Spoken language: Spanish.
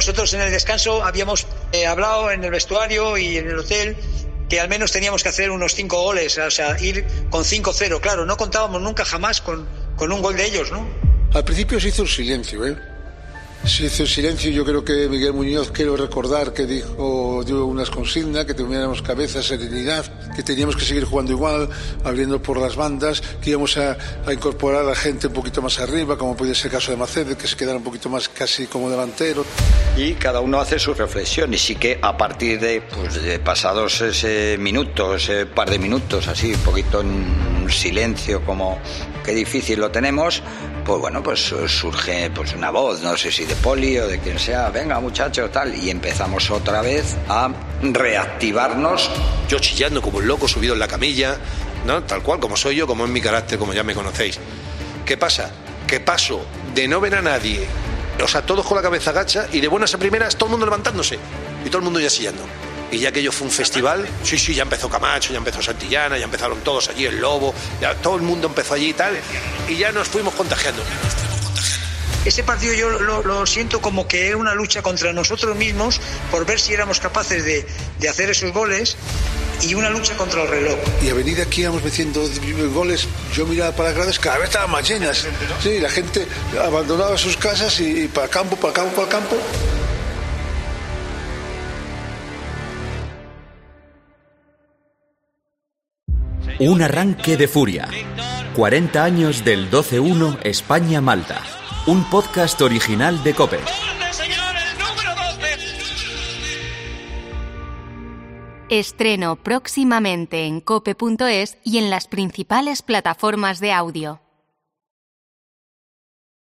Nosotros en el descanso habíamos eh, hablado en el vestuario y en el hotel que al menos teníamos que hacer unos cinco goles, o sea, ir con 5-0. Claro, no contábamos nunca jamás con, con un gol de ellos, ¿no? Al principio se hizo un silencio, ¿eh? Se hizo silencio. Yo creo que Miguel Muñoz, quiero recordar que dijo, dio unas consignas, que tuviéramos cabeza, serenidad, que teníamos que seguir jugando igual, abriendo por las bandas, que íbamos a, incorporar a gente un poquito más arriba, como puede ser el caso de Macede, que se quedara un poquito más casi como delantero. Y cada uno hace su reflexión y sí que a partir de, pues, de pasados ese minutos, ese par de minutos, así, un poquito en silencio, como qué difícil lo tenemos, pues bueno, pues surge pues una voz, no sé si de Poli o de quien sea, venga muchachos, tal, y empezamos otra vez a reactivarnos. Yo chillando como un loco, subido en la camilla, ¿no? Tal cual, como soy yo, como es mi carácter, como ya me conocéis. ¿Qué pasa? Que paso de no ver a nadie, o sea, todos con la cabeza gacha, y de buenas a primeras, todo el mundo levantándose, y todo el mundo ya chillando. Y ya que yo fue un festival, sí, sí, ya empezó Camacho, ya empezó Santillana, ya empezaron todos allí, el Lobo, ya todo el mundo empezó allí y tal, y ya nos fuimos contagiando. Ese partido yo lo, lo siento como que era una lucha contra nosotros mismos por ver si éramos capaces de, de hacer esos goles y una lucha contra el reloj. Y a venir aquí íbamos metiendo goles. Yo miraba para las gradas, cada vez estaban más llenas. Sí, la gente abandonaba sus casas y, y para el campo, para el campo, para el campo. Un arranque de furia. 40 años del 12-1 España-Malta. Un podcast original de Cope. Estreno próximamente en cope.es y en las principales plataformas de audio.